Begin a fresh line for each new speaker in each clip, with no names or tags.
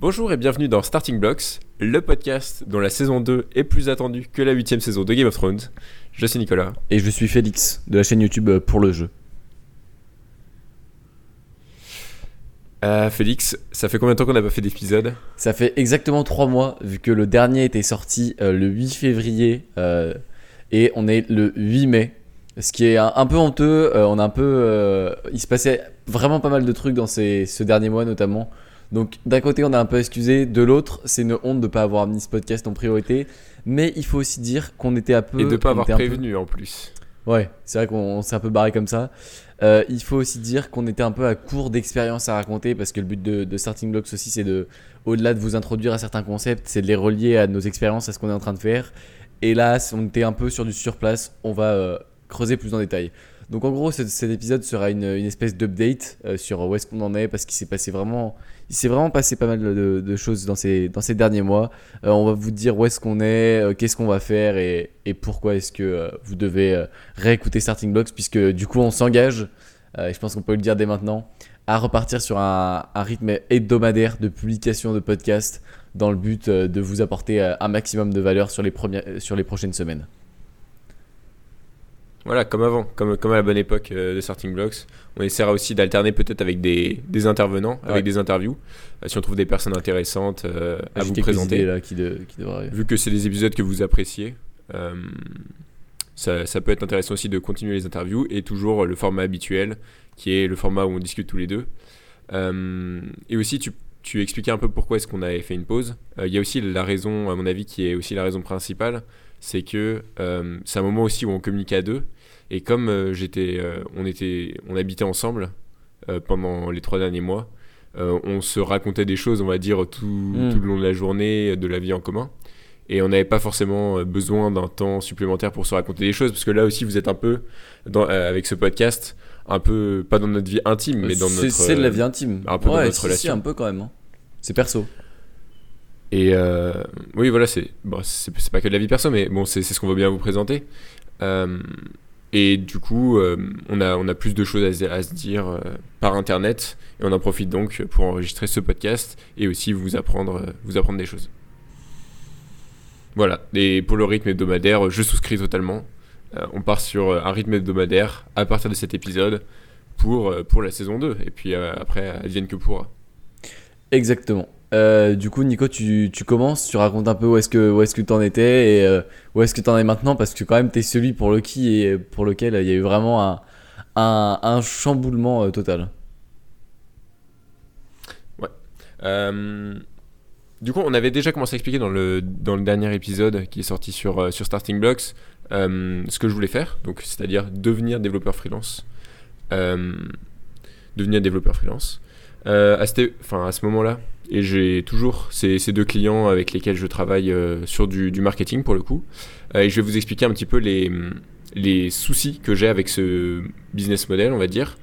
Bonjour et bienvenue dans Starting Blocks, le podcast dont la saison 2 est plus attendue que la huitième saison de Game of Thrones. Je suis Nicolas.
Et je suis Félix, de la chaîne YouTube euh, Pour le jeu.
Euh, Félix, ça fait combien de temps qu'on n'a pas fait d'épisode?
Ça fait exactement 3 mois, vu que le dernier était sorti euh, le 8 février, euh, et on est le 8 mai. Ce qui est un, un peu honteux, on a un peu... il se passait vraiment pas mal de trucs dans ces, ce dernier mois notamment. Donc d'un côté on a un peu excusé, de l'autre c'est une honte de pas avoir mis ce podcast en priorité. Mais il faut aussi dire qu'on était un peu...
Et de pas
on
avoir
peu-
prévenu en plus.
Ouais, c'est vrai qu'on on s'est un peu barré comme ça. Euh, il faut aussi dire qu'on était un peu à court d'expérience à raconter parce que le but de, de Starting Blocks aussi, c'est de, au-delà de vous introduire à certains concepts, c'est de les relier à nos expériences, à ce qu'on est en train de faire. Et là, on était un peu sur du surplace, on va euh, creuser plus en détail. Donc en gros, cet, épisode sera une, espèce d'update euh, sur où est-ce qu'on en est parce qu'il s'est passé vraiment, passé pas mal de, choses dans ces, derniers mois. Euh, on va vous dire où est-ce qu'on est, euh, qu'est-ce qu'on va faire et, pourquoi est-ce que vous devez réécouter Starting Blocks puisque du coup on s'engage, et je pense qu'on peut le dire dès maintenant, à repartir sur un, rythme hebdomadaire de publication de podcasts dans le but de vous apporter un maximum de valeur sur les prochaines semaines.
Voilà, comme avant, comme, comme à la bonne époque euh, de Starting Blocks. On essaiera aussi d'alterner peut-être avec des, des intervenants,
Ouais.
avec des interviews, euh, si on trouve des personnes intéressantes euh, à vous présenter.
idées, là qui, de- qui devraient arriver.
Vu que c'est des épisodes que vous appréciez, ça, ça peut être intéressant aussi de continuer les interviews et toujours le format habituel, qui est le format où on discute tous les deux. Et aussi, tu, tu expliquais un peu pourquoi est-ce qu'on avait fait une pause. Il y a aussi la raison, à mon avis, qui est aussi la raison principale, c'est que euh, c'est un moment aussi où on communique à deux. Et comme euh, j'étais, euh, on était, on habitait ensemble pendant les trois derniers mois, on se racontait des choses, on va dire tout,
Mm.
tout le long de la journée, de la vie en commun. Et on n'avait pas forcément besoin d'un temps supplémentaire pour se raconter des choses, parce que là aussi vous êtes un peu, dans, avec ce podcast, un peu, pas dans notre vie intime, mais dans notre...
C'est de la vie intime.
un peu dans
ouais,
notre
si, si,
relation.
un peu quand même. hein. C'est perso.
Et euh, oui, voilà, c'est bon, pas que de la vie perso, mais bon, c'est ce qu'on veut bien vous présenter. Euh, et du coup, euh, on, a, on a plus de choses à, se- dire par internet, et on en profite donc pour enregistrer ce podcast et aussi vous apprendre, vous apprendre des choses. Voilà, et pour le rythme hebdomadaire, je souscris totalement. On part sur un rythme hebdomadaire à partir de cet épisode pour, pour la saison 2, et puis après, advienne que pourra.
Exactement. Euh, du coup, Nico, tu, commences, tu racontes un peu où est-ce que où est-ce que t'en étais et euh, où est-ce que t'en es maintenant parce que quand même t'es celui pour le qui et pour lequel il y a eu vraiment un chamboulement euh, total.
Euh, du coup, on avait déjà commencé à expliquer dans le, dernier épisode qui est sorti sur, Starting Blocks ce que je voulais faire, donc c'est-à-dire devenir développeur freelance. Devenir développeur freelance. À, à ce moment-là, et j'ai toujours ces, deux clients avec lesquels je travaille euh, sur du, marketing pour le coup. Euh, et je vais vous expliquer un petit peu les, les soucis que j'ai avec ce business model, on va dire,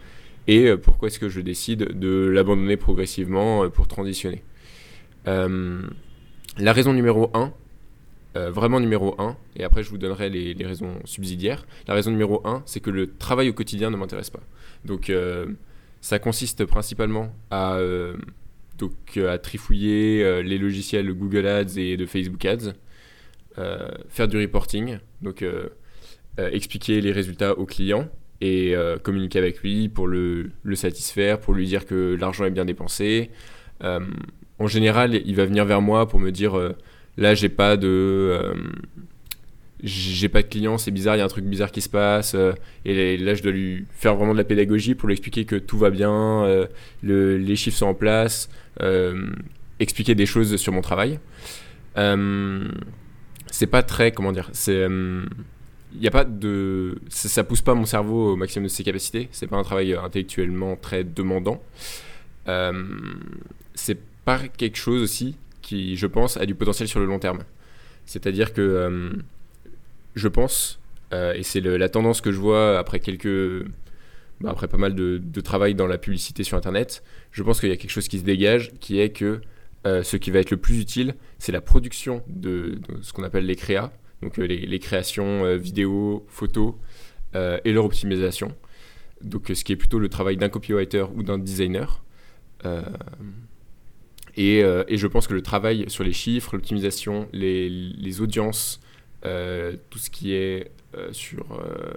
et euh, pourquoi est-ce que je décide de l'abandonner progressivement pour transitionner. La raison numéro 1, vraiment numéro 1, et après je vous donnerai les, les raisons subsidiaires. La raison numéro 1, c'est que le travail au quotidien ne m'intéresse pas. Donc ça consiste principalement à, donc, euh, à trifouiller euh, les logiciels Google Ads et de Facebook Ads, euh, faire du reporting, donc expliquer les résultats au client et communiquer avec lui pour le, le satisfaire, pour lui dire que l'argent est bien dépensé. En général, il va venir vers moi pour me dire là, j'ai pas de. J'ai pas de clients, c'est bizarre, il y a un truc bizarre qui se passe. euh, et là, je dois lui faire vraiment de la pédagogie pour lui expliquer que tout va bien, euh, le- les chiffres sont en place, euh, expliquer des choses sur mon travail. C'est pas très. Comment dire C'est. il a pas de ça, ça pousse pas mon cerveau au maximum de ses capacités c'est pas un travail intellectuellement très demandant Euh, c'est pas quelque chose aussi qui je pense a du potentiel sur le long terme c'est à dire que je pense euh, et c'est la tendance que je vois après quelques bah, après pas mal de, travail dans la publicité sur internet je pense qu'il y a quelque chose qui se dégage qui est que euh, ce qui va être le plus utile c'est la production de, ce qu'on appelle les créas donc euh, les, créations vidéo, photos euh, et leur optimisation. Donc ce qui est plutôt le travail d'un copywriter ou d'un designer. Et, je pense que le travail sur les chiffres, l'optimisation, les, audiences, tout ce qui est euh, sur euh,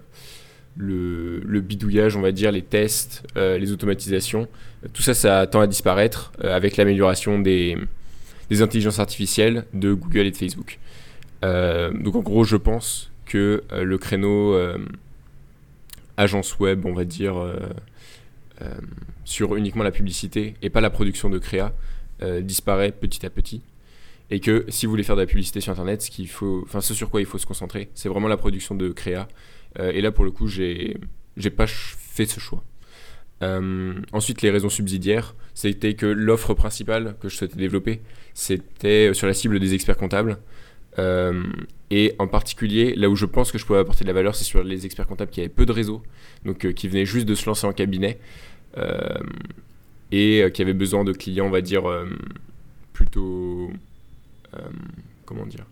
le, bidouillage, on va dire, les tests, euh, les automatisations, tout ça, ça tend à disparaître euh, avec l'amélioration des, des intelligences artificielles de Google et de Facebook. Euh, donc en gros, je pense que euh, le créneau euh, agence web, on va dire, euh, euh, sur uniquement la publicité et pas la production de créa, euh, disparaît petit à petit. Et que si vous voulez faire de la publicité sur Internet, ce, qu'il faut, enfin, ce sur quoi il faut se concentrer, c'est vraiment la production de créa. Euh, et là, pour le coup, j'ai, j'ai pas fait ce choix. Euh, ensuite, les raisons subsidiaires, c'était que l'offre principale que je souhaitais développer, c'était sur la cible des experts comptables. Euh, et en particulier, là où je pense que je pouvais apporter de la valeur, c'est sur les experts comptables qui avaient peu de réseau, donc euh, qui venaient juste de se lancer en cabinet euh, et euh, qui avaient besoin de clients, on va dire, euh, plutôt. Euh, comment dire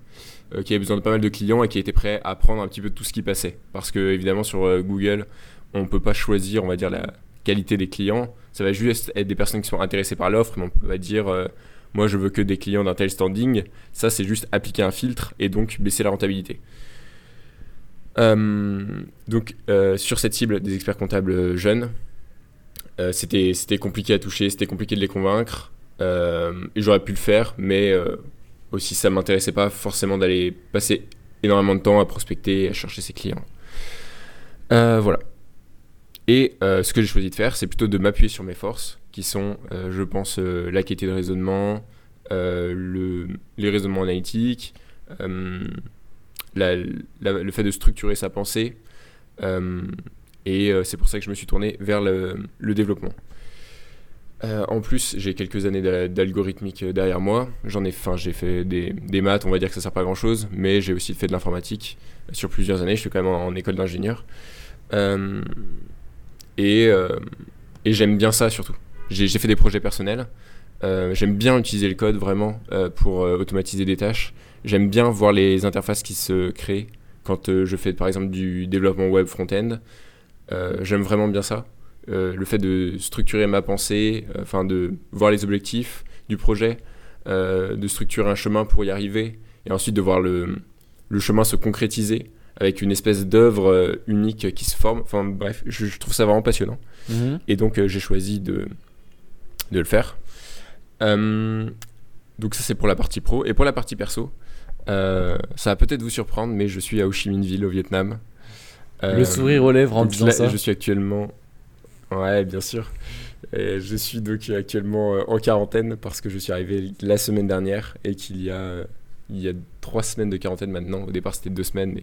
euh, Qui avaient besoin de pas mal de clients et qui étaient prêts à prendre un petit peu tout ce qui passait. Parce que, évidemment, sur euh, Google, on ne peut pas choisir, on va dire, la qualité des clients. Ça va juste être des personnes qui sont intéressées par l'offre, mais on pas dire. moi, je veux que des clients d'un tel standing. Ça, c'est juste appliquer un filtre et donc baisser la rentabilité. Donc, sur cette cible des experts comptables jeunes, c'était compliqué à toucher, c'était compliqué de les convaincre. j'aurais pu le faire, mais aussi, ça m'intéressait pas forcément d'aller passer énormément de temps à prospecter et à chercher ses clients. Euh, voilà. Et euh, ce que j'ai choisi de faire, c'est plutôt de m'appuyer sur mes forces, qui sont, euh, je pense, la qualité de raisonnement, le, les raisonnements analytiques, le fait de structurer sa pensée. et c'est pour ça que je me suis tourné vers le, le développement. Euh, en plus, j'ai quelques années d'a- d'algorithmique euh, derrière moi. J'en ai, j'ai fait des, maths, on va dire que ça sert pas à grand chose, mais j'ai aussi fait de l'informatique sur plusieurs années. Je suis quand même en, école d'ingénieur. Euh, et j'aime bien ça surtout. J'ai fait des projets personnels. J'aime bien utiliser le code vraiment pour automatiser des tâches. J'aime bien voir les interfaces qui se créent quand je fais par exemple du développement web front-end. J'aime vraiment bien ça. Euh, le fait de structurer ma pensée, euh, enfin de voir les objectifs du projet, euh, de structurer un chemin pour y arriver, et ensuite de voir le, le chemin se concrétiser avec une espèce d'œuvre unique qui se forme. Enfin bref, je, je trouve ça vraiment passionnant.
Mhm.
Et donc j'ai choisi de, de le faire. Donc ça c'est pour la partie pro. Et pour la partie perso, euh, ça va peut-être vous surprendre, mais je suis à Ho Chi Minh Ville au Vietnam. Euh,
Le sourire aux lèvres en disant ça.
Je suis actuellement... Ouais, bien sûr. Je suis donc actuellement euh, en quarantaine parce que je suis arrivé la semaine dernière et qu'il y a, euh, il y a trois semaines de quarantaine maintenant. Au départ c'était deux semaines, mais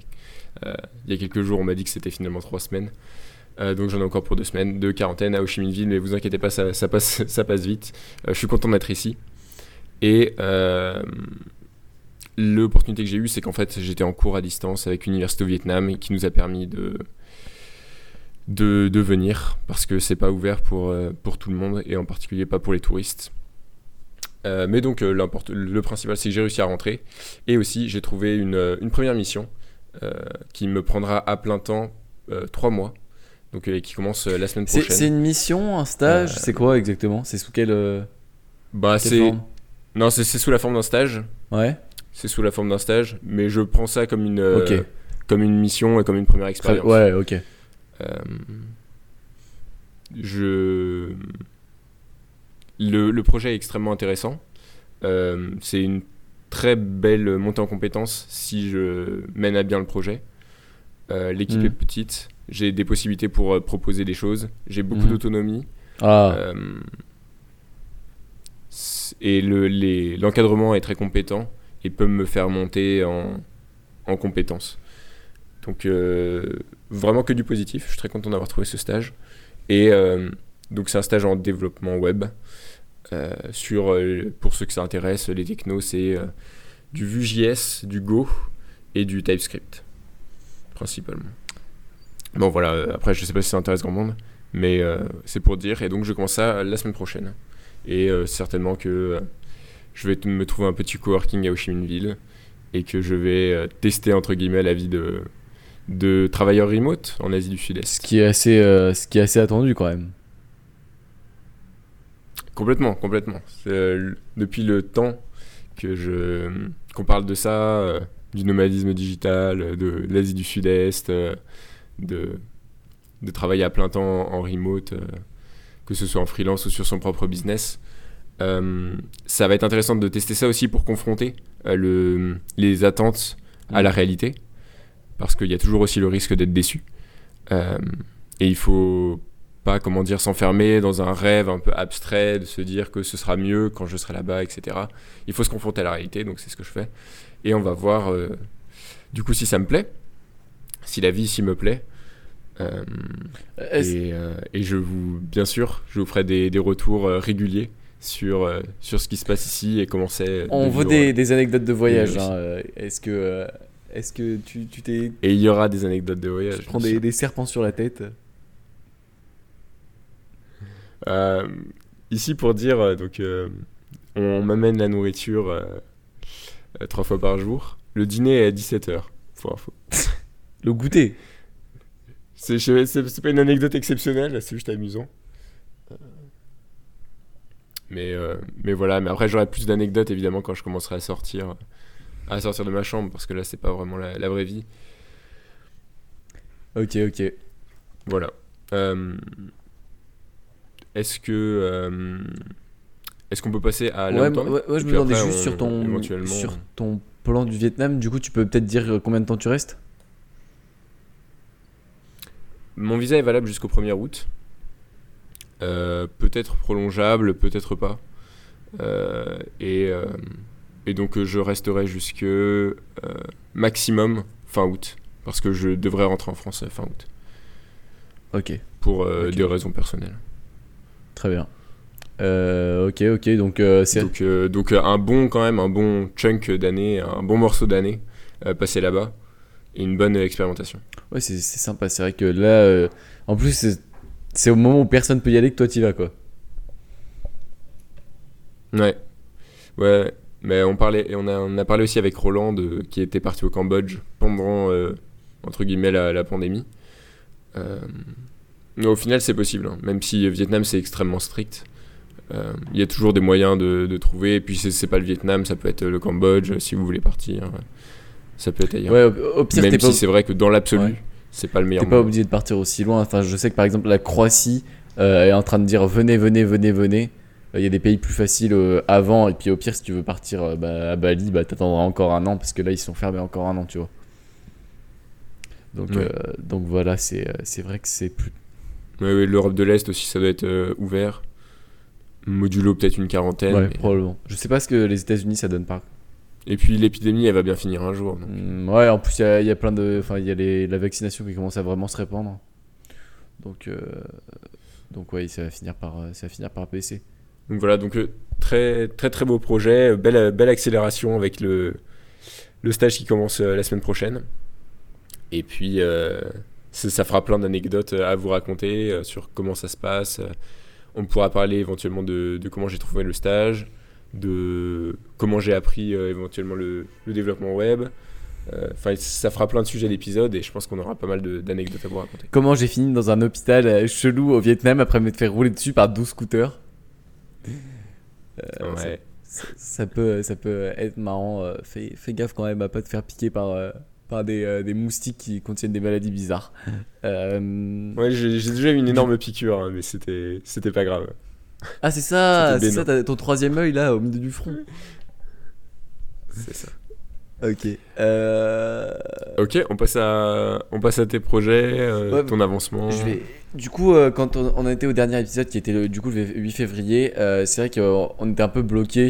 euh, il y a quelques jours on m'a dit que c'était finalement trois semaines. Euh, donc j'en ai encore pour deux semaines de quarantaine à Ho Chi Minh Ville, mais vous inquiétez pas, ça, passe, ça passe vite. Euh, je suis content d'être ici. Et euh, l'opportunité que j'ai eue, c'est qu'en fait j'étais en cours à distance avec l'université au Vietnam et qui nous a permis de, de, de venir parce que c'est pas ouvert pour, euh, pour tout le monde et en particulier pas pour les touristes. Euh, mais donc euh, le principal c'est que j'ai réussi à rentrer et aussi j'ai trouvé une, euh, une première mission euh, qui me prendra à plein temps trois mois donc qui commence la semaine
C'est
prochaine.
c'est une mission, un stage C'est quoi exactement? C'est sous quelle,
Bah
quelle
c'est
forme?
Non c'est c'est sous la forme d'un stage
Ouais.
c'est sous la forme d'un stage mais je prends ça comme une comme une mission et comme une première expérience.
Ouais, ok.
Euh, je... le, le projet est extrêmement intéressant. Euh, c'est une très belle montée en compétences si je mène à bien le projet. Euh, L'équipe
Mm.
est petite. J'ai des possibilités pour euh, proposer des choses. J'ai beaucoup
Mhm.
d'autonomie.
Ah,
Euh, et le- l'encadrement est très compétent et peut me faire monter en, en compétences. Donc euh, vraiment que du positif. Je suis très content d'avoir trouvé ce stage. Et euh, donc c'est un stage en développement web. Euh, sur, euh, pour ceux que ça intéresse, les technos, c'est du Vue.js, du Go et du TypeScript, principalement. Bon voilà, après je sais pas si ça intéresse grand monde, mais c'est pour dire. Et donc je commence ça la semaine prochaine. Et certainement que je vais me trouver un petit coworking à Ho et que je vais tester entre guillemets la vie de, de travailleurs remote en Asie du
ce
Sud-Est.
qui est assez, euh, ce qui est assez attendu quand même.
Complètement, complètement. Euh, depuis le temps que je qu'on parle de ça, euh, du nomadisme digital, de, de l'Asie du Sud-Est, de, de travailler à plein temps en remote, euh, que ce soit en freelance ou sur son propre business. Ça va être intéressant de tester ça aussi pour confronter le, les attentes à la réalité, parce qu'il y a toujours aussi le risque d'être déçu. Euh, et il faut pas, comment dire, s'enfermer dans un rêve un peu abstrait, de se dire que ce sera mieux quand je serai là-bas, etc. Il faut se confronter à la réalité, donc c'est ce que je fais. Et on va voir, euh, du coup, si ça me plaît, si la vie ici me plaît. Euh, et, et je vous, bien sûr, je vous ferai des, des retours réguliers sur, euh, sur ce qui se passe ici et comment c'est.
On veut des, des anecdotes de voyage. hein, Est-ce que, est-ce que tu tu t'es.
Et il y aura des anecdotes de voyage.
Tu prends des, des serpents sur la tête?
Euh, ici, pour dire, euh, donc, euh, on m'amène la nourriture euh, trois fois par jour. Le dîner est à 17h, pour info.
Le goûter?
C'est je- pas une anecdote exceptionnelle, c'est juste amusant. Mais, mais voilà, mais après j'aurai plus d'anecdotes évidemment quand je commencerai à sortir, à sortir de ma chambre parce que là c'est pas vraiment la, la vraie vie.
Ok, ok.
Voilà. Euh, est-ce que euh, est-ce qu'on peut passer à
Ouais, ouais, ouais, je me demandais juste
on-
sur ton,
éventuellement,
sur ton plan du Vietnam. Du coup, tu peux peut-être dire euh, combien de temps tu restes?
Mon visa est valable jusqu'au 1er août. Euh, peut-être prolongeable, peut-être pas. Et, et donc euh, je resterai jusque euh, maximum fin août. Parce que je devrais rentrer en France euh, fin août.
Ok,
Pour euh, des raisons personnelles.
très bien. Euh, ok, ok, donc c'est.
Donc, donc un bon quand même, un bon chunk d'année, un bon morceau d'année passé là-bas. Et une bonne expérimentation.
Ouais, c'est sympa. C'est vrai que là, en plus, c'est- au moment où personne peut y aller que toi tu vas quoi.
Ouais. Ouais. Mais on parlait, et on a, on a parlé aussi avec Roland de- qui était parti au Cambodge pendant, euh, entre guillemets, la, la pandémie. Euh, mais au final, c'est possible. hein. Même si Vietnam, c'est extrêmement strict. Euh, Il y a toujours des moyens de, de trouver. Et puis, c'est- pas le Vietnam, ça peut être le Cambodge si vous voulez partir. Ça peut être ailleurs.
Ouais, au, au pire,
Même si
pas,
c'est vrai que dans l'absolu,
Ouais.
c'est pas le meilleur
t'es pas obligé de partir aussi loin. Enfin, je sais que par exemple, la Croatie est en train de dire venez, venez, venez, venez. Euh, Il y a des pays plus faciles euh, avant. Et puis au pire, si tu veux partir euh, bah, à Bali, bah, t'attendras encore un an parce que là, ils sont fermés encore un an, tu vois. Donc,
Ouais.
euh, donc voilà, c'est euh, c'est vrai que c'est plus.
Ouais, ouais, L'Europe de l'Est aussi, ça doit être euh, ouvert. Modulo, peut-être une quarantaine.
Ouais,
mais-
probablement. Je sais pas ce que les États-Unis ça donne pas.
Et puis l'épidémie, elle va bien finir un jour. donc.
Mm, ouais, en plus, il y a, il y a plein de. Enfin, il y a les, la vaccination qui commence à vraiment se répandre. Donc, euh, donc ouais, ça va finir par, euh, ça va finir par baisser.
Donc voilà, donc euh, très très très beau projet, euh, belle, belle accélération avec le, le stage qui commence euh, la semaine prochaine. Et puis euh, ça, ça fera plein d'anecdotes euh, à vous raconter euh, sur comment ça se passe. Euh, On pourra parler éventuellement de, comment j'ai trouvé le stage, de comment j'ai appris euh, éventuellement le, développement web. Euh, Enfin, ça fera plein de sujets d'épisodes et je pense qu'on aura pas mal d'anecdotes à vous raconter.
Comment j'ai fini dans un hôpital euh, chelou au Vietnam après m'être fait rouler dessus par 12 scooters? Euh,
Ouais.
ça, ça peut, ça peut être marrant. euh, fais, fais gaffe quand même à pas te faire piquer par, euh, par des, euh, des moustiques qui contiennent des maladies bizarres.
Ouais, j'ai déjà eu une énorme piqûre, hein, mais c'était pas grave.
Ah, c'est ça, c'est ça, ton troisième œil là au milieu du front.
C'est ça.
Ok. Euh...
Ok, on passe à, on passe à tes projets, euh,
Ouais,
ton avancement.
Je vais... Du coup, euh, quand on, été au dernier épisode qui était le, du coup le 8 février, euh, c'est vrai qu'on était un peu bloqué.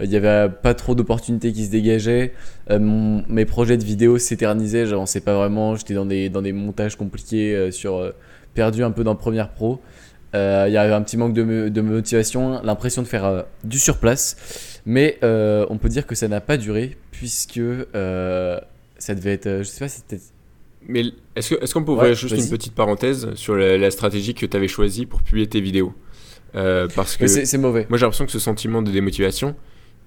Il y avait pas trop d'opportunités qui se dégageaient. Euh, mon- mes projets de vidéo s'éternisaient. J'avançais pas vraiment. J'étais dans des, dans des montages compliqués, euh, sur, euh, perdu un peu dans Premiere Pro. Euh, Il y avait un petit manque de, mo- de motivation, l'impression de faire euh, du surplace. Mais euh, on peut dire que ça n'a pas duré puisque euh, ça devait être. Je sais pas si c'était.
Mais est-ce qu'on peut
Ouais,
ouvrir juste une petite parenthèse sur la, la stratégie que tu avais choisie pour publier tes vidéos? Parce que
c'est c'est mauvais.
moi j'ai l'impression que ce sentiment de démotivation,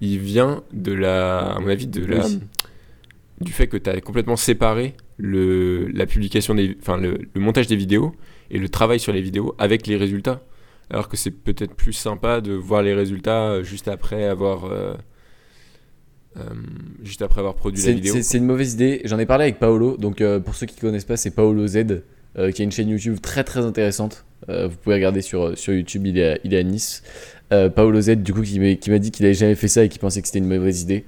il vient de la, à mon avis, de la,
Oui.
du fait que tu as complètement séparé le, la publication des, enfin le, le montage des vidéos et le travail sur les vidéos avec les résultats. alors que c'est peut-être plus sympa de voir les résultats euh, juste après avoir euh, euh, juste après avoir produit la vidéo.
c'est- une mauvaise idée. J'en ai parlé avec Paolo. Donc, euh, pour ceux qui connaissent pas, c'est Paolo Z, qui a une chaîne YouTube très très intéressante. Vous pouvez regarder sur, sur YouTube, il est, à, il est à Nice. Paolo Z, du coup, qui m'a qui dit qu'il avait jamais fait ça et qu'il pensait que c'était une mauvaise idée.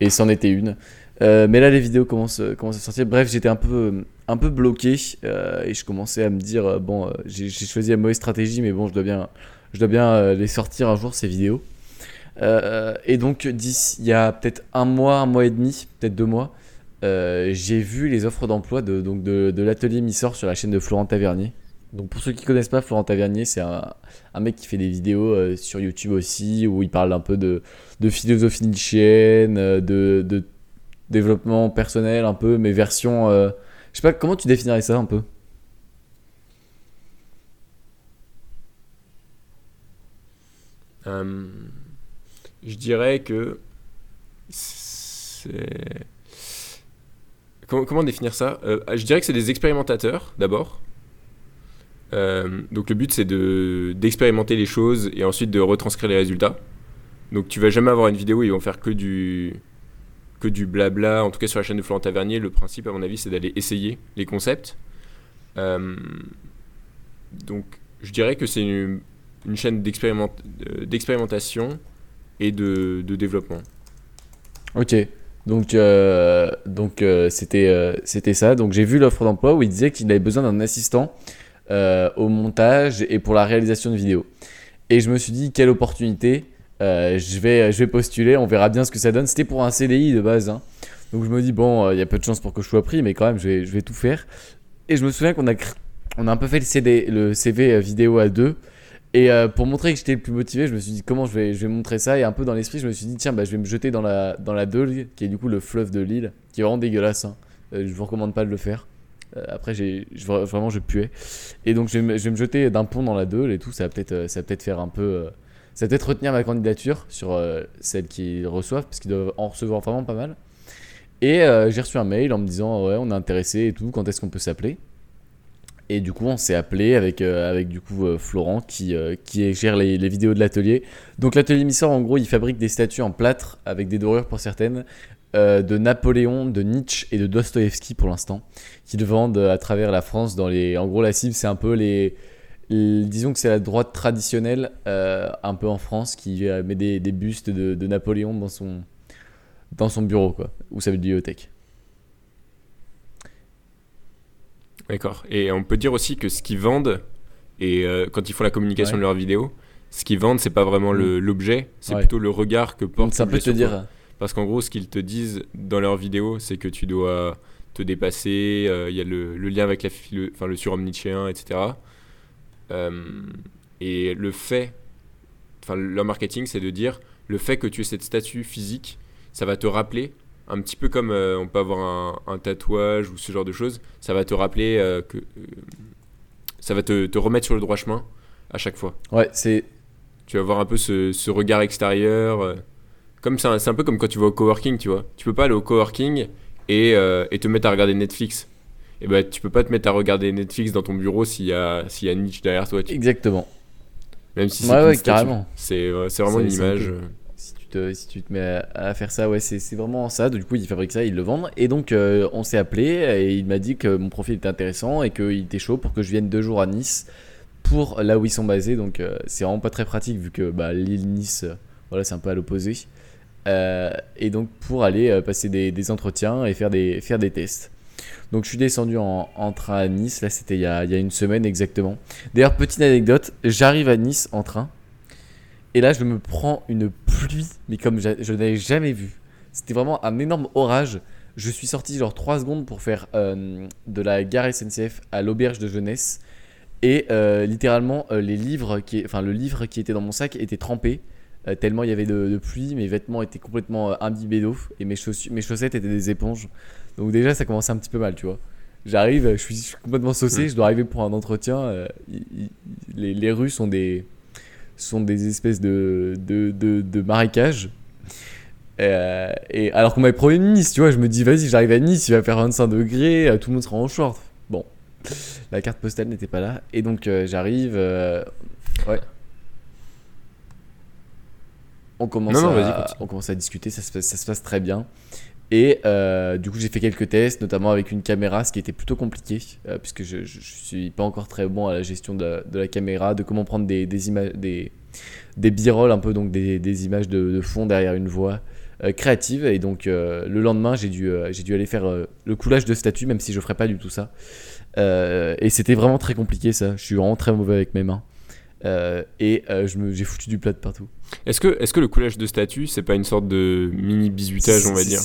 Et c'en était une. Mais là, les vidéos commencent, commencent à sortir. Bref, j'étais un peu, un peu bloqué euh, et je commençais à me dire euh, bon, euh, j'ai choisi la mauvaise stratégie, mais bon, je dois bien, je dois bien les sortir un jour ces vidéos. Et donc, il y a peut-être un mois, un mois et demi, peut-être deux mois, j'ai vu les offres d'emploi de, donc de, de l'atelier Missor sur la chaîne de Florent Tavernier. Donc, pour ceux qui connaissent pas, Florent Tavernier, c'est un, mec qui fait des vidéos sur YouTube aussi, où il parle un peu de, philosophie nietzschéenne, de, de développement personnel, un peu, mais version. Je sais pas, comment tu définirais ça un peu?
Euh, je dirais que c'est comment, définir ça? Euh, Je dirais que c'est des expérimentateurs d'abord. Euh, donc le but c'est de d'expérimenter les choses et ensuite de retranscrire les résultats. Donc tu vas jamais avoir une vidéo où ils vont faire que du que du blabla. En tout cas sur la chaîne de Florent Tavernier, le principe à mon avis c'est d'aller essayer les concepts. Euh, donc je dirais que c'est une, chaîne euh, d'expérimentation et de, développement.
Ok. Donc, euh, donc c'était c'était ça. Donc j'ai vu l'offre d'emploi où il disait qu'il avait besoin d'un assistant au montage et pour la réalisation de vidéos. Et je me suis dit quelle opportunité. Euh, je vais je vais postuler. On verra bien ce que ça donne. C'était pour un CDI de base. hein. Donc je me dis bon, euh, il y a peu de chances pour que je sois pris, mais quand même je vais je vais tout faire. Et je me souviens qu'on a on a un peu fait le CD le CV euh, vidéo à deux. Et euh, pour montrer que j'étais le plus motivé, je me suis dit comment je vais, je vais montrer ça? Et un peu dans l'esprit, je me suis dit, tiens, bah, je vais me jeter dans la, dans la Deule, qui est du coup le fleuve de l'île, qui est vraiment dégueulasse. hein. Euh, je vous recommande pas de le faire. Euh, après, vraiment, je puais. Et donc, je vais, me, jeter d'un pont dans la Deule et tout. Ça va peut-être, euh, ça peut-être faire un peu. Va peut-être retenir ma candidature sur euh, celle qu'ils reçoivent, parce qu'ils doivent en recevoir vraiment pas mal. Et euh, j'ai reçu un mail en me disant, ouais, on est intéressé et tout, quand est-ce qu'on peut s'appeler? Et du coup, on s'est appelé avec, euh, du coup Florent qui, gère les, vidéos de l'atelier. Donc l'atelier Missor, en gros, il fabrique des statues en plâtre avec des dorures pour certaines, de Napoléon, de Nietzsche et de Dostoïevski pour l'instant, qu'ils vendent à travers la France. Dans les... En gros, la cible, c'est un peu les... Disons que c'est la droite traditionnelle, euh, un peu en France, qui euh, met des, des bustes de, de Napoléon dans son, dans son bureau, quoi, ou sa bibliothèque.
D'accord. Et on peut dire aussi que ce qu'ils vendent, et euh, quand ils font la communication
Ouais.
de leurs vidéos, ce qu'ils vendent, c'est pas vraiment le- l'objet, c'est
Ouais.
plutôt le regard que porte
Donc ça peut te
toi.
dire...
Parce qu'en gros, ce qu'ils te disent dans leurs vidéos, c'est que tu dois te dépasser, euh, il y a le, le lien avec la philo- enfin, le surhomme nietzschéen, etc. Euh, et le fait, enfin leur marketing, c'est de dire le fait que tu aies cette statue physique, ça va te rappeler, un petit peu comme euh, on peut avoir un, un tatouage ou ce genre de choses, ça va te rappeler euh, que... euh, ça va te, te remettre sur le droit chemin à chaque fois.
Ouais, c'est...
Tu vas avoir un peu ce, ce regard extérieur. comme c'est un, c'est un peu comme quand tu vas au coworking, tu vois. Tu peux pas aller au coworking et, et te mettre à regarder Netflix. Et ben tu peux pas te mettre à regarder Netflix dans ton bureau s'il y a s'il y a Nietzsche derrière toi. tu-
Exactement.
Même si c'est
Ouais, ouais, carrément.
C'est euh, vraiment une image. euh,
si tu te, si tu te mets à, à faire ça, ouais, c'est c'est vraiment ça. Du coup, ils fabriquent ça, ils le vendent. Et donc, euh, on s'est appelé et il m'a dit que mon profil était intéressant et qu'il était chaud pour que je vienne deux jours à Nice pour là où ils sont basés. Donc, euh, c'est vraiment pas très pratique vu que bah, l'île Nice, euh, voilà, c'est un peu à l'opposé. Et donc, pour aller passer des, des entretiens et faire des, faire des tests. Donc, je suis descendu en, train à Nice. Là, c'était il, y a- une semaine exactement. D'ailleurs, petite anecdote, j'arrive à Nice en train. Et là, je me prends une pluie, mais comme je n'avais jamais vu. C'était vraiment un énorme orage. Je suis sorti genre 3 secondes pour faire euh, de la gare SNCF à l'auberge de jeunesse. Et euh, littéralement, euh, les livres enfin, le livre qui était dans mon sac était trempé. tellement il y avait de, de pluie, mes vêtements étaient complètement imbibés d'eau et mes chaussettes étaient des éponges. Donc déjà, ça commençait un petit peu mal, tu vois. J'arrive, je suis, je suis complètement saucé,
Mm.
je dois arriver pour un entretien. euh, les, les rues sont des, sont des espèces de, de, de, de marécages. Euh, et alors qu'on m'avait promis Nice, tu vois, je me dis, vas-y, j'arrive à Nice, il va faire 25 degrés, euh, tout le monde sera en short. Bon, la carte postale n'était pas là. Et donc, euh, j'arrive. euh, On commence,
Non, non, vas-y,
à,
continue.
on commence à discuter, ça se, passe- ça se passe très bien. Et euh, du coup, j'ai fait quelques tests, notamment avec une caméra, ce qui était plutôt compliqué, euh, puisque je, je suis pas encore très bon à la gestion de la, de la caméra, de comment prendre des, des images, des, des un peu, donc des, des images de, de fond derrière une voix euh, créative. Et donc, le lendemain, j'ai dû, j'ai dû aller faire le coulage de statue, même si je ferais pas du tout ça. Et c'était vraiment très compliqué, ça. Je suis vraiment très mauvais avec mes mains. Euh, et euh, je me- j'ai foutu du plat de partout.
Est-ce que, est que le coulage de statut, c'est pas une sorte de mini bisutage, on va dire?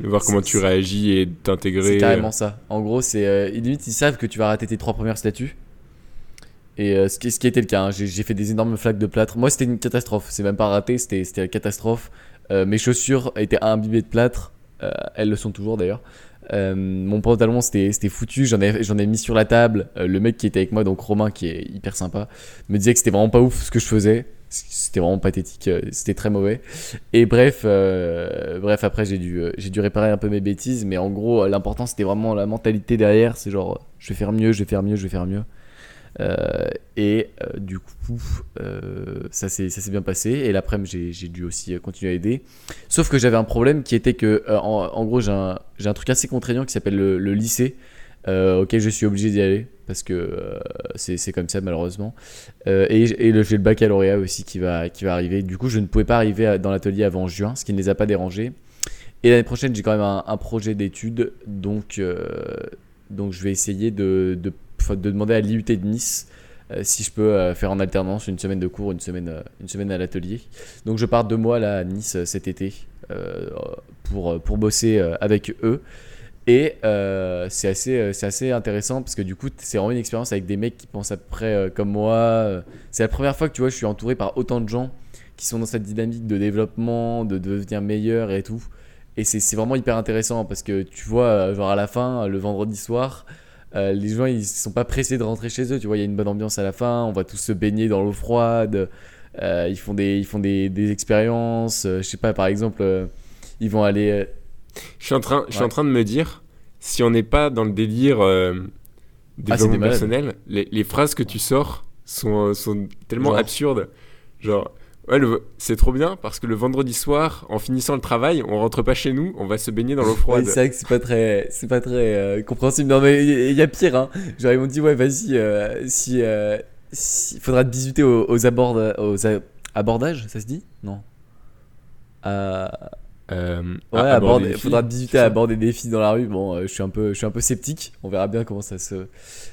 Voir comment tu réagis et
C'est
t'intégrer.
carrément ça. En gros, c'est euh, limite ils savent que tu vas rater tes trois premières statues. Et euh, ce, qui, ce qui était le cas, hein. j'ai fait des énormes flaques de plâtre. Moi, c'était une catastrophe. C'est même pas raté, c'était une catastrophe. Euh, mes chaussures étaient imbibées de plâtre. Euh, elles le sont toujours d'ailleurs. Euh, mon pantalon, c'était foutu. J'en ai, mis sur la table. Euh, le mec qui était avec moi, donc Romain, qui est hyper sympa, me disait que c'était vraiment pas ouf ce que je faisais. C'était vraiment pathétique. euh, C'était très mauvais. Et bref, euh, bref après j'ai dû, euh, j'ai dû réparer un peu mes bêtises, mais en gros l'important c'était vraiment la mentalité derrière, c'est genre je vais faire mieux, je vais faire mieux, je vais faire mieux. Et du coup ça s'est bien passé et l'après-midi j'ai, j'ai dû aussi continuer à aider. Sauf que j'avais un problème qui était que en, gros j'ai un, un truc assez contraignant qui s'appelle le, le lycée auquel je suis obligé d'y aller parce que euh, c'est, comme ça malheureusement. Euh, et j'ai le baccalauréat aussi qui va, arriver. Du coup, je ne pouvais pas arriver à- dans l'atelier avant juin, ce qui ne les a pas dérangés. Et l'année prochaine, j'ai quand même un, projet d'études, donc, euh, donc je vais essayer de, demander à l'IUT de Nice si je peux faire en alternance une semaine de cours, une semaine, à l'atelier. Donc je pars deux mois là à Nice cet été pour, bosser avec eux. Et euh, c'est assez, euh, c'est assez intéressant parce que du coup, c'est vraiment une expérience avec des mecs qui pensent à peu près euh, comme moi. C'est la première fois que tu vois, je suis entouré par autant de gens qui sont dans cette dynamique de développement, de devenir meilleur et tout. Et c'est vraiment hyper intéressant parce que tu vois, genre à la fin, le vendredi soir, les gens ils sont pas pressés de rentrer chez eux. Tu vois, il y a une bonne ambiance à la fin, on va tous se baigner dans l'eau froide. ils font des, ils font des, des expériences. je sais pas, par exemple, ils vont aller.
Je suis en train, je suis en train de me dire, si on n'est pas dans le délire euh,
Ah,
développement personnel, les, les phrases que tu sors sont, euh, sont tellement
Genre
absurdes. Genre, ouais, c'est trop bien parce que le vendredi soir, en finissant le travail, on rentre pas chez nous, on va se baigner dans l'eau froide.
c'est vrai que c'est pas très, c'est pas très euh, compréhensible. Non, mais il y, a pire, hein. Genre, ils m'ont dit, ouais, vas-y, euh, si, si- faudra te bisuter aux, aux, abords, aux a- abordages, ça se dit? Non. Euh,
Euh,
ouais,
à- aborder
faudra
c'est
à aborder des filles dans la rue. Bon, euh, je suis un peu, je suis un peu sceptique. On verra bien comment ça se,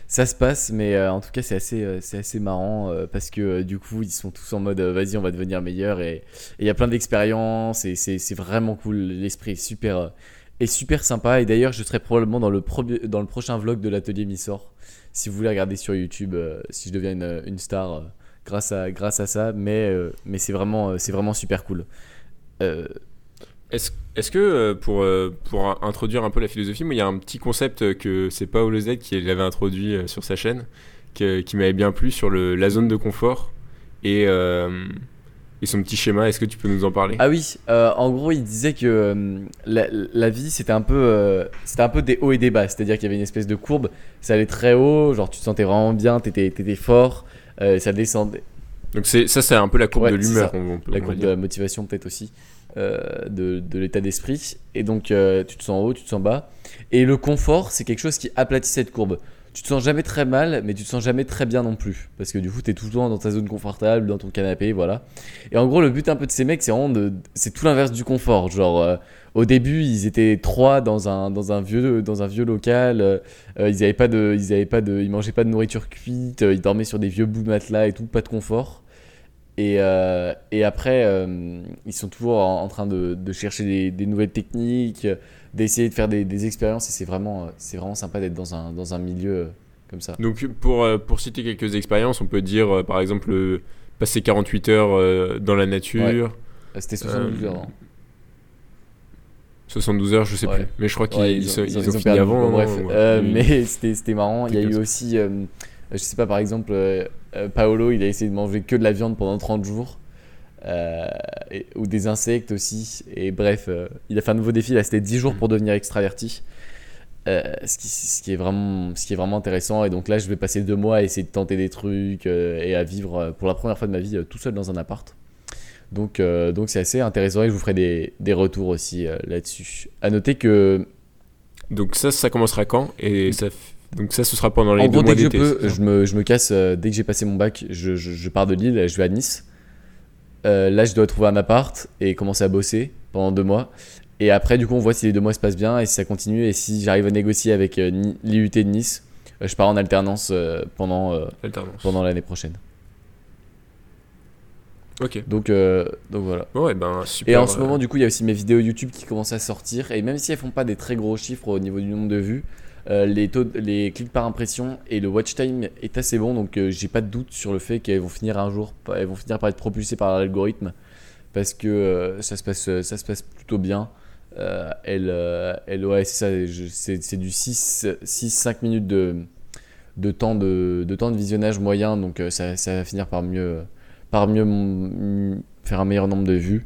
ça se passe, mais euh, en tout cas, c'est assez, c'est assez marrant parce que du coup, ils sont tous en mode, vas-y, on va devenir meilleur et il y a plein d'expériences et c'est, vraiment cool. L'esprit est super, est super sympa. Et d'ailleurs, je serai probablement dans le, premier- dans le prochain vlog de l'atelier Missor. Si vous voulez regarder sur YouTube, si je deviens une, une star grâce à, grâce à ça, mais, mais c'est vraiment, c'est vraiment super cool. Euh,
Est-ce que euh, pour, euh, pour introduire un peu la philosophie, moi, il y a un petit concept que c'est Paolo Z qui l'avait introduit euh, sur sa chaîne, que- qui m'avait bien plu sur le, la zone de confort et, euh, et son petit schéma. Est-ce que tu peux nous en parler?
Ah oui, euh, en gros, il disait que euh, la, la vie, c'était un peu, euh, c'était un peu des hauts et des bas. C'est-à-dire qu'il y avait une espèce de courbe. Ça allait très haut, genre tu te sentais vraiment bien, t'étais, t'étais fort. euh, ça descendait.
Donc ça, c'est un peu la courbe
Ouais,
de l'humeur.
La courbe de la motivation peut-être aussi, euh, de, de l'état d'esprit. Et donc euh, tu te sens haut, tu te sens bas. Et le confort, c'est quelque chose qui aplatit cette courbe. Tu te sens jamais très mal, mais tu te sens jamais très bien non plus. Parce que du coup, tu es toujours dans ta zone confortable, dans ton canapé, voilà. Et en gros, le but un peu de ces mecs, c'est vraiment de. C'est tout l'inverse du confort. Genre, euh, au début, ils étaient trois dans un, dans un, vieux, dans un vieux local. euh, euh, ils avaient pas de. Ils pas de. Ils mangeaient pas de nourriture cuite. euh, ils dormaient sur des vieux bouts de matelas et tout, pas de confort. Et, euh, et après, euh, ils sont toujours en, en train de, de chercher des, des nouvelles techniques, d'essayer de faire des, des expériences. Et c'est vraiment, euh, c'est vraiment sympa d'être dans un, dans un milieu comme ça.
Donc pour, pour citer quelques expériences, on peut dire par exemple passer 48 heures dans la nature,
Euh, C'était 72
Euh,
heures. hein.
72 heures, je sais
Ouais.
plus. Mais je crois qu'ils
Ouais,
ils, ils ont, fini
perdu.
avant.
Bon, bref,
ouais.
Euh, mais c'était c'était marrant. Il y a eu aussi, je sais pas, par exemple, euh, Paolo, il a essayé de manger que de la viande pendant 30 jours. euh, ou des insectes aussi. Et bref, euh, il a fait un nouveau défi. Là, c'était 10 jours pour devenir extraverti. Ce, qui, est vraiment, ce qui est vraiment intéressant. Et donc là, je vais passer deux mois à essayer de tenter des trucs et à vivre pour la première fois de ma vie tout seul dans un appart. Donc, donc c'est assez intéressant et je vous ferai des, des retours aussi là-dessus. À noter que,
Donc ça, ça commencera quand? Et ça, donc ça, ce sera pendant les
en
deux
gros,
mois
dès que je peux, je me, je me casse. euh, dès que j'ai passé mon bac, je, je, je pars de Lille, je vais à Nice. Euh, là, je dois trouver un appart et commencer à bosser pendant deux mois. Et après, du coup, on voit si les deux mois se passent bien et si ça continue. Et si j'arrive à négocier avec euh, l'IUT de Nice, je pars en alternance pendant,
Alternance.
pendant l'année prochaine.
Ok.
Donc, euh, donc voilà.
Ouais, ben super.
Et en ce
euh,
moment, du coup, il y a aussi mes vidéos YouTube qui commencent à sortir. Et même si elles font pas des très gros chiffres au niveau du nombre de vues, euh, les, clics par impression et le watch time est assez bon. Donc, euh, j'ai pas de doute sur le fait qu'elles vont finir un jour, elles vont finir par être propulsées par l'algorithme parce que euh, ça se passe, ça se passe plutôt bien. Euh, elle, euh, elle, ouais, c'est du 6-5 minutes de, de, temps de, de temps de visionnage moyen. Donc, euh, ça, ça va finir par mieux, par mieux faire un meilleur nombre de vues.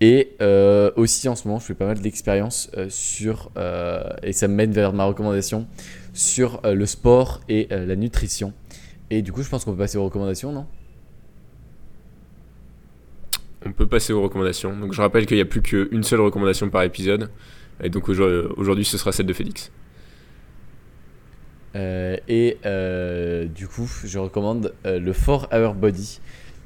Et euh, aussi en ce moment, je fais pas mal d'expériences euh, sur, euh, et ça me mène vers ma recommandation, sur le sport et la nutrition. Et du coup, je pense qu'on peut passer aux recommandations, non?
On peut passer aux recommandations. Donc je rappelle qu'il n'y a plus qu'une seule recommandation par épisode. Et donc aujourd- aujourd'hui, ce sera celle de Félix.
Et du coup, je recommande le 4 Hour Body,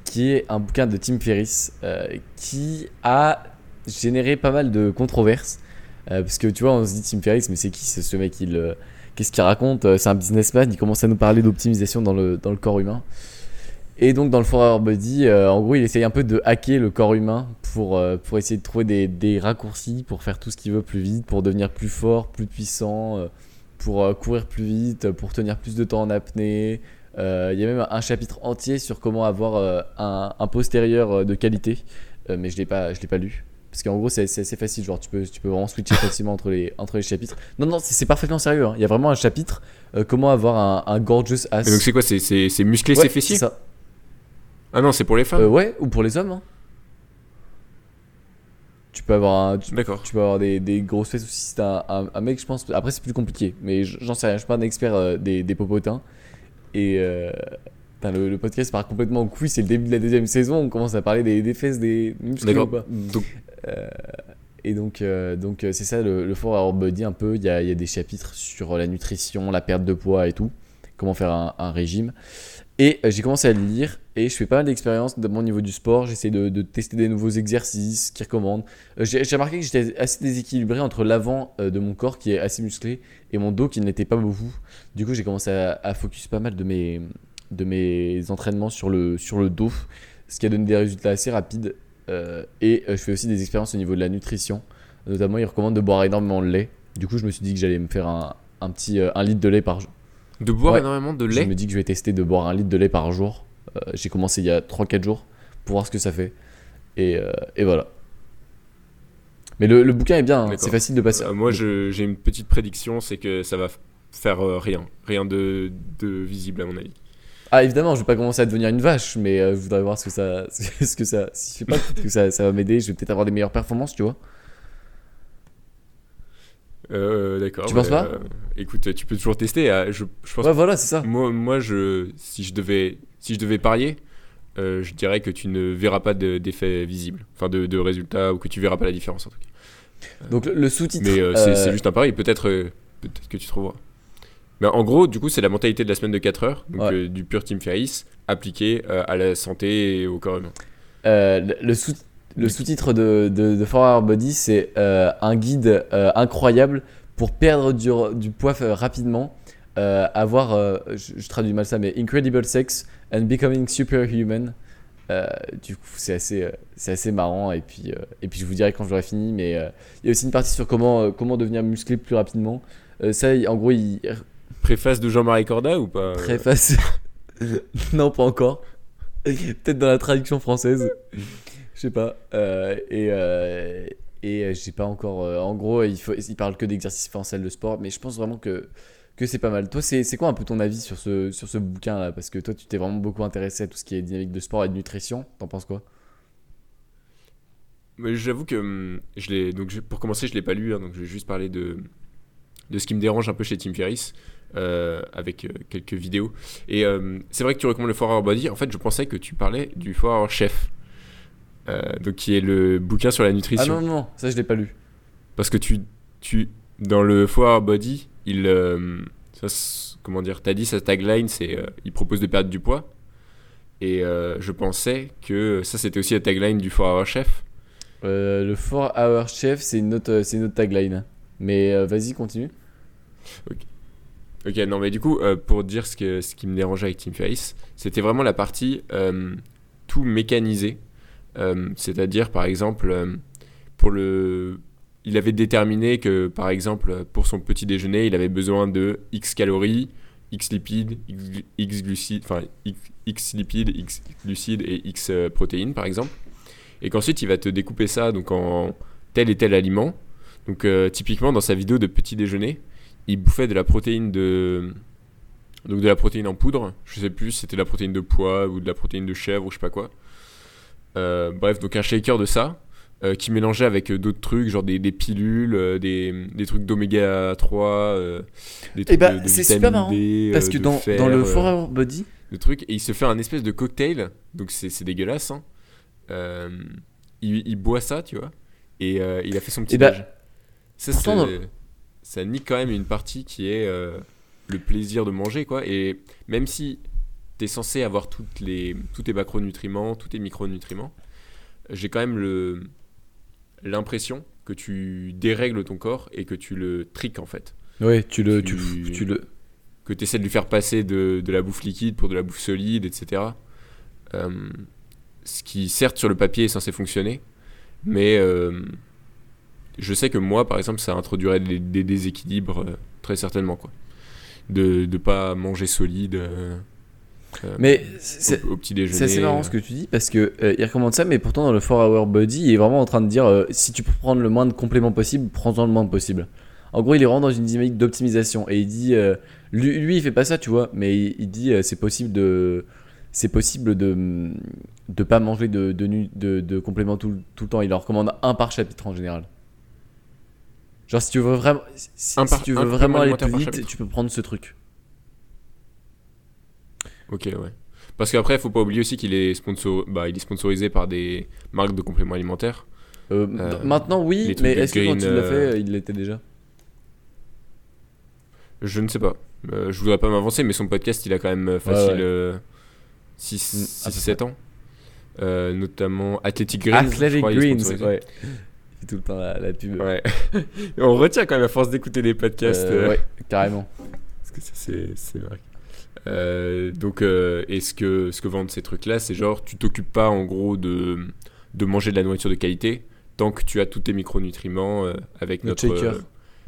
qui est un bouquin de Tim Ferriss euh, qui a généré pas mal de controverses. Euh, parce que tu vois, on se dit Tim Ferriss, mais c'est qui ce mec il, euh, Qu'est-ce qu'il raconte C'est un businessman, il commence à nous parler d'optimisation dans le, dans le corps humain. Et donc, dans le 4 Hour Body, en gros, il essaye un peu de hacker le corps humain pour, pour essayer de trouver des, des raccourcis pour faire tout ce qu'il veut plus vite, pour devenir plus fort, plus puissant. pour courir plus vite, pour tenir plus de temps en apnée. Euh, Il y a même un chapitre entier sur comment avoir euh, un, un postérieur euh, de qualité, mais je l'ai pas, je l'ai pas lu. Parce qu'en gros, c'est assez facile, genre tu peux, tu peux vraiment switcher facilement entre les, entre les chapitres. Non, non, c'est parfaitement sérieux. hein. Il y a vraiment un chapitre euh, comment avoir un, un gorgeous ass.
Et donc c'est quoi? C'est c'est- c'est muscler
Ouais,
ses fessiers
ça.
Ah non, c'est pour les femmes?
Euh, ouais, ou pour les hommes. hein. Tu peux avoir un, tu,
D'accord.
tu peux avoir des, des grosses fesses aussi si t'es un, mec, je pense. Après, c'est plus compliqué, mais j'en sais rien. Je suis pas un expert euh, des, des popotins. Et euh, putain, le, le podcast part complètement en couille. C'est le début de la deuxième saison. On commence à parler des, des fesses, des muscles.
D'accord.
ou pas.
Donc
Et donc, euh, donc euh, c'est ça le, le Fort Hour Body un peu. Il y a, y a des chapitres sur la nutrition, la perte de poids et tout. Comment faire un, un régime. Et euh, j'ai commencé à lire et je fais pas mal d'expériences de mon niveau du sport. J'essaie de, tester des nouveaux exercices qu'ils recommandent. Euh, j'ai remarqué que j'étais assez déséquilibré entre l'avant euh, de mon corps qui est assez musclé et mon dos qui ne l'était pas beaucoup. Du coup, j'ai commencé à, à focus pas mal de mes, de mes entraînements sur le, sur le dos, ce qui a donné des résultats assez rapides. Et je fais aussi des expériences au niveau de la nutrition. Notamment, ils recommandent de boire énormément de lait. Du coup, je me suis dit que j'allais me faire un, un petit un litre de lait par jour.
De boire
Ouais.
énormément de
Je
lait
me dis que je vais tester de boire un litre de lait par jour. Euh, J'ai commencé il y a 3-4 jours pour voir ce que ça fait. Et, euh, et voilà. Mais le, le bouquin est bien, hein. C'est facile de passer.
Euh, Moi, je- j'ai une petite prédiction, c'est que ça va faire euh, rien. Rien de, de visible à mon avis.
Ah évidemment, je vais pas commencer à devenir une vache, mais euh, je voudrais voir ce que ça, ce que ça, si je pas, que ça, ça va m'aider. Je vais peut-être avoir des meilleures performances, tu vois.
Euh, D'accord.
Tu penses pas
euh, Écoute, tu peux toujours tester. euh, je, je pense
Ouais, voilà, c'est ça.
Moi, moi je, si, je devais, si je devais parier, euh, je dirais que tu ne verras pas de- d'effet visible, enfin de, de résultats, ou que tu verras pas la différence en tout cas.
Donc le, sous-titre.
Mais euh, c'est
euh,
juste un pari, peut-être euh, peut-être que tu trouveras. Mais en gros, du coup, c'est la mentalité de la semaine de 4 heures, donc
Ouais.
euh, du pur Team Ferris, appliqué euh, à la santé et au corps humain.
Euh, le- le sous le sous-titre de, de, de For Our Body, c'est euh, un guide euh, incroyable pour perdre du, du poids euh, rapidement, euh, avoir, je, je traduis mal ça, mais Incredible Sex and Becoming Superhuman. Du coup, c'est assez, c'est assez marrant. Et puis, et puis, je vous dirai quand j'aurai fini. Mais il y a aussi une partie sur comment, comment devenir musclé plus rapidement. Ça, en gros, il
Préface de Jean-Marie Corda ou pas
préface. non, pas encore. Peut-être dans la traduction française. Je sais pas. Euh, et euh, et euh, j'ai pas encore. en gros, il, parle que d'exercices faits en salle de sport. Mais je pense vraiment que, que c'est pas mal. Toi, c'est quoi un peu ton avis sur ce, sur ce bouquin-là Parce que toi, tu t'es vraiment beaucoup intéressé à tout ce qui est dynamique de sport et de nutrition. T'en penses quoi?
J'avoue que hum, je l'ai donc pour commencer je l'ai pas lu hein, donc je vais juste parler de de ce qui me dérange un peu chez Tim Ferriss avec quelques vidéos et euh, c'est vrai que tu recommandes le 4 Hour Body en fait je pensais que tu parlais du 4 Hour Chef donc qui est le bouquin sur la
Ah
nutrition.
non, non, non, ça je l'ai pas lu.
Parce que tu, tu dans le 4 Body, il, euh, ça, comment dire, t'as dit sa tagline, c'est euh, il propose de perdre du poids. Et euh, je pensais que ça c'était aussi la tagline du 4 Hour Chef.
Euh, le 4 Hour Chef, c'est une, autre- c'est une autre tagline. Mais euh, vas-y, continue.
Ok, non, mais du coup, euh, pour dire ce, que, ce qui me dérangeait avec Tim Ferriss, c'était vraiment la partie euh, tout mécanisé. Euh, C'est-à-dire, par exemple, euh, pour le. Il avait déterminé que, par exemple, pour son petit déjeuner, il avait besoin de X calories, X lipides, X, glu- X glucides, enfin, X, lipides, X glucides et X euh, protéines, par exemple. Et qu'ensuite, il va te découper ça donc, en tel et tel aliment. Donc, typiquement, dans sa vidéo de petit déjeuner, il bouffait de la protéine de donc de la protéine en poudre je sais plus si c'était de la protéine de pois ou de la protéine de chèvre ou je sais pas quoi bref donc un shaker de ça euh, qui mélangeait avec euh, d'autres trucs genre des, des pilules euh, des, des trucs d'oméga 3 euh, des trucs
bah,
de, de
c'est
vitamine
super marrant,
D,
Parce
euh,
que
de
dans,
fer,
dans le
euh,
4 Hour Body,
de trucs et il se fait un espèce de cocktail donc c'est c'est dégueulasse hein. Euh, il, il boit ça tu vois et euh, il a fait son petit
bah,
déj. ça
pourtant,
ça nique quand même une partie qui est euh, le plaisir de manger quoi et même si tu es censé avoir toutes les tous tes macronutriments tous tes micronutriments j'ai quand même l'impression que tu dérègles ton corps et que tu le triques en fait
ouais, tu le, tu,
Tu-
tu le,
que tu essaies de lui faire passer de, de la bouffe liquide pour de la bouffe solide, etc. Euh, ce qui, certes, sur le papier est censé fonctionner, mais euh, je sais que moi, par exemple, ça introduirait des, des déséquilibres euh, très certainement. Quoi. De ne pas manger solide euh,
Mais c'est
au, au petit déjeuner.
c'est assez marrant ce que tu dis parce que euh, il recommande ça, mais pourtant dans le 4 Hour Body, il est vraiment en train de dire euh, si tu peux prendre le moins de compléments possible, prends-en le moins possible. En gros, il est vraiment dans une dynamique d'optimisation et il dit lui, lui, il fait pas ça, tu vois, mais il, il dit c'est possible de c'est possible de de pas manger de, de, de, de compléments tout, le- tout le temps. Il en recommande un par chapitre en général. Genre si tu veux vraiment si, tu veux vraiment aller plus vite, tu peux prendre ce truc.
Ok, ouais. Parce qu'après, il faut pas oublier aussi qu'il est, sponsor... bah, il est sponsorisé par des marques de compléments alimentaires.
Euh,
Euh,
maintenant oui, mais est-ce que quand
Green,
il l'a
euh,
fait, il l'était déjà?
Je ne sais pas. Je voudrais pas m'avancer, mais son podcast, il a quand même facile
ouais.
6,
Mm, à peu
7 ans. Euh, notamment Athletic Greens.
Athletic
crois,
Greens, ouais. Il fait tout le temps la, la pub.
Ouais. On retient quand même à force d'écouter les podcasts.
Euh,
euh,
ouais, carrément.
Parce que ça, c'est, c'est vrai. Euh, donc, euh, et ce que, ce que vendent ces trucs-là, c'est genre, tu t'occupes pas en gros de, de manger de la nourriture de qualité tant que tu as tous tes micronutriments euh, avec notre. euh,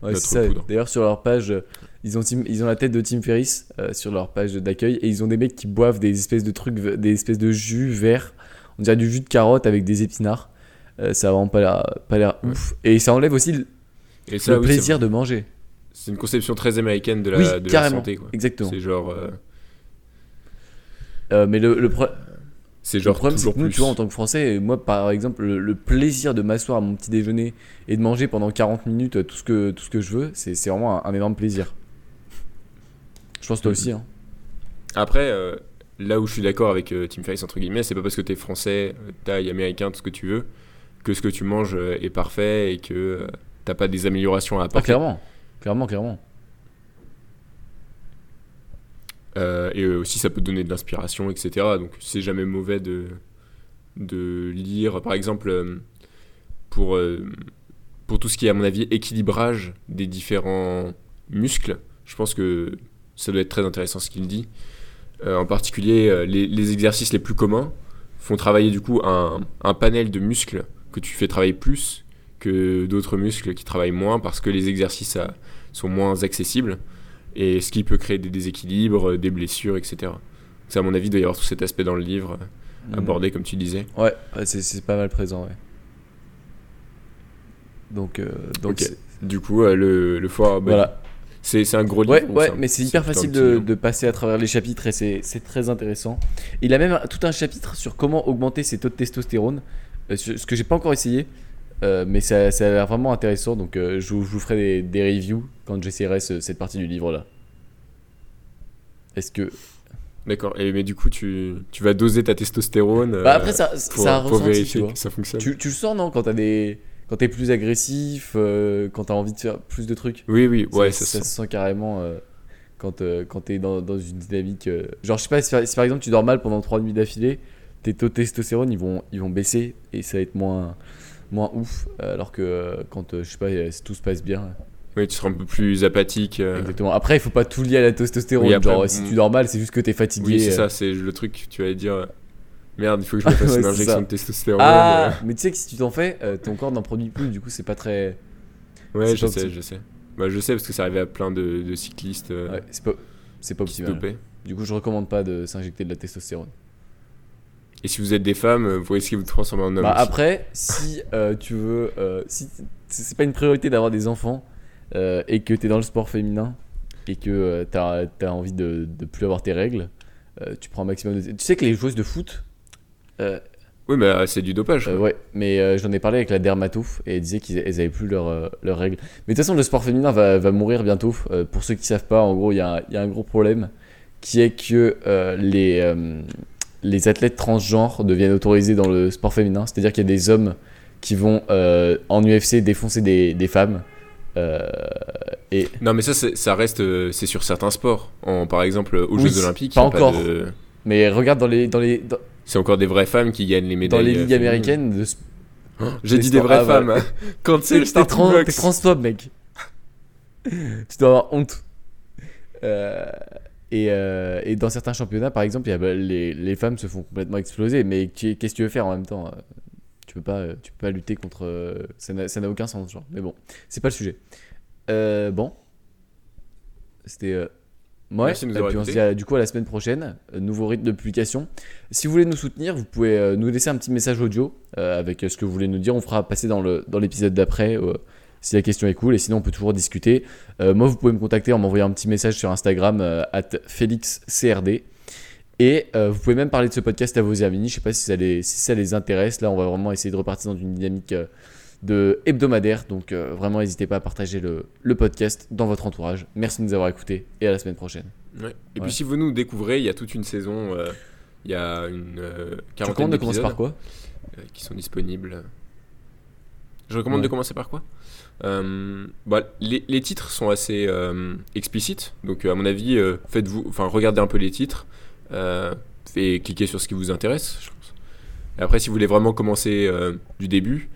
Ouais,
notre
ça.
poudre.
D'ailleurs, sur leur page, ils ont, ils ont la tête de Tim Ferriss sur leur page d'accueil et ils ont des mecs qui boivent des espèces de trucs, des espèces de jus verts. On dirait du jus de carotte avec des épinards. Ça a vraiment pas l'air, pas l'air
Ouais.
ouf. Et ça enlève aussi le,
et ça,
le
oui, c'est-
plaisir de manger.
C'est une conception très américaine de la,
Oui,
de la santé. Quoi.
Exactement.
C'est genre, euh,
Euh, mais le, le, pro-
c'est
le
genre
problème, c'est
toujours
que nous,
plus.
tu vois, en tant que Français, moi, par exemple, le, le plaisir de m'asseoir à mon petit déjeuner et de manger pendant 40 minutes euh, tout ce que, tout ce que je veux, c'est, vraiment un, un énorme plaisir. Je pense toi aussi. Hein.
Après, euh, là où je suis d'accord avec euh, Tim Ferriss, entre guillemets, c'est pas parce que t'es français, taille, américain, tout ce que tu veux, que ce que tu manges est parfait et que t'as pas des améliorations à
Ah,
apporter.
clairement. Clairement, clairement.
Euh, et euh, aussi, ça peut donner de l'inspiration, etc. Donc, c'est jamais mauvais de, de lire, par exemple, euh, pour, pour tout ce qui est, à mon avis, équilibrage des différents muscles. Je pense que ça doit être très intéressant ce qu'il dit. En particulier, les, exercices les plus communs font travailler du coup un, un panel de muscles que tu fais travailler plus que d'autres muscles qui travaillent moins parce que les exercices sont moins accessibles et ce qui peut créer des déséquilibres, des blessures, etc. C'est à mon avis, il doit y avoir tout cet aspect dans le livre euh, abordé, comme tu disais.
Ouais, c'est, pas mal présent, ouais. Donc, euh, donc
Du coup, euh, le, le foire, bah,
voilà.
c'est un gros livre.
Ouais,
ou
ouais,
un-
mais c'est hyper facile de, passer à travers les chapitres et c'est, très intéressant. Il a même tout un chapitre sur comment augmenter ses taux de testostérone, euh, ce que j'ai pas encore essayé, euh, mais ça, ça a l'air vraiment intéressant. Donc, euh, je, vous, je vous ferai des, des reviews quand j'essaierai ce- cette partie du livre là. Est-ce que.
D'accord. Et mais du coup, tu, tu vas doser ta testostérone.
Bah
euh,
après, ça,
pour,
ça a
pour
ressenti, tu
vérifier
vois.
que ça fonctionne.
Tu, tu le sens, non Quand t'as des. Quand t'es plus agressif, euh, quand t'as envie de faire plus de trucs?
Oui, oui, ouais,
ça,
ça,
ça
se
se
sent.
carrément euh, quand, euh, quand t'es dans, dans une dynamique. euh, genre, je sais pas, si, par- si par exemple tu dors mal pendant 3 nuits d'affilée, tes taux de testostérone ils vont, ils vont baisser et ça va être moins, moins ouf. euh, Alors que euh, quand, euh, je sais pas, si tout se passe bien.
Oui, tu seras un peu plus apathique. euh.
Exactement. Après, il faut pas tout lier à la testostérone.
Oui,
genre, si tu dors mal, c'est juste que t'es fatigué.
Oui, c'est ça, c'est le truc. Tu vas dire, merde, il faut que je me fasse
Ouais,
une injection de testostérone.
Ah, mais tu sais que si tu t'en fais, euh, ton corps n'en produit plus, du coup, c'est pas très.
Ouais, je sais, je sais. Bah, je sais parce que ça arrivait à plein de, de cyclistes euh,
Ouais, c'est pas, pas optimal. Du coup, je recommande pas de s'injecter de la testostérone.
Et si vous êtes des femmes, euh, vous risquez de vous transformer en homme.
Bah après, si euh, tu veux, euh, si c'est pas une priorité d'avoir des enfants euh, et que t'es dans le sport féminin et que t'as as envie de, de plus avoir tes règles, tu prends un maximum de. Tu sais que les joueuses de foot,
Oui, mais c'est du dopage.
ouais, mais j'en ai parlé avec la dermato et elle disait qu'ils elles avaient plus leurs leurs règles. Mais de toute façon, le sport féminin va, va mourir bientôt. Pour ceux qui savent pas, en gros, il y, a y a un gros problème qui est que les, les athlètes transgenres deviennent autorisés dans le sport féminin. C'est-à-dire qu'il y a des hommes qui vont euh, en UFC défoncer des, des femmes. Euh, et
Non, mais ça, c'est- ça reste. euh, c'est sur certains sports. En, par exemple, aux
Oui,
Jeux Olympiques.
pas encore.
de-
mais regarde dans les dans les dans,
C'est encore des vraies femmes qui gagnent les médailles.
dans les ligues américaines de sp-
J'ai dit des vraies
ah,
femmes.
voilà.
Quand c'est le
T'es transphobe, mec. tu dois avoir honte. Euh, et, euh, et dans certains championnats, par exemple, il y a, bah, les, les femmes se font complètement exploser. Mais qu'est-ce que tu veux faire en même temps euh, Tu peux pas, euh, tu peux pas lutter contre. ça n'a aucun sens, genre. Mais bon, c'est pas le sujet. Euh, bon, c'était. euh, Ouais,
Merci
et puis on se dit à- du coup à la semaine prochaine, nouveau rythme de publication. Si vous voulez nous soutenir, vous pouvez nous laisser un petit message audio avec ce que vous voulez nous dire. On fera passer dans le dans l'épisode d'après si la question est cool. Et sinon, on peut toujours discuter. Euh, moi, vous pouvez me contacter en m'envoyant un petit message sur Instagram euh, at FélixCRD. Et euh, vous pouvez même parler de ce podcast à vos amis. Je sais pas si ça les si ça les intéresse. Là, on va vraiment essayer de repartir dans une dynamique de hebdomadaire. Donc, vraiment, n'hésitez pas à partager le, le podcast dans votre entourage. Merci de nous avoir écoutés et à la semaine prochaine.
Ouais. Et puis si vous nous découvrez, il y a toute une saison, il y a une quarantaine
recommandes de commencer
d'épisodes
par quoi?
qui sont disponibles. Je recommande
Ouais.
de commencer par quoi? Euh, bah, les, les titres sont assez euh, explicites, donc euh, à mon avis, euh, faites-vous, enfin regardez un peu les titres et cliquez sur ce qui vous intéresse. Je pense. Et après, si vous voulez vraiment commencer du début,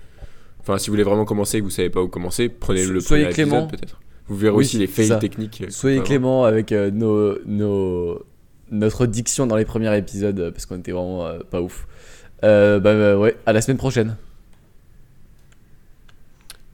enfin si vous voulez vraiment commencer et que vous savez pas où commencer, prenez le
Soyez
premier
clément.
épisode peut-être. Vous verrez
Oui,
aussi les fails
ça.
techniques.
Soyez clément avec nos, nos, notre diction dans les premiers épisodes parce qu'on était vraiment pas ouf. Bah, bah, ouais, à la semaine prochaine.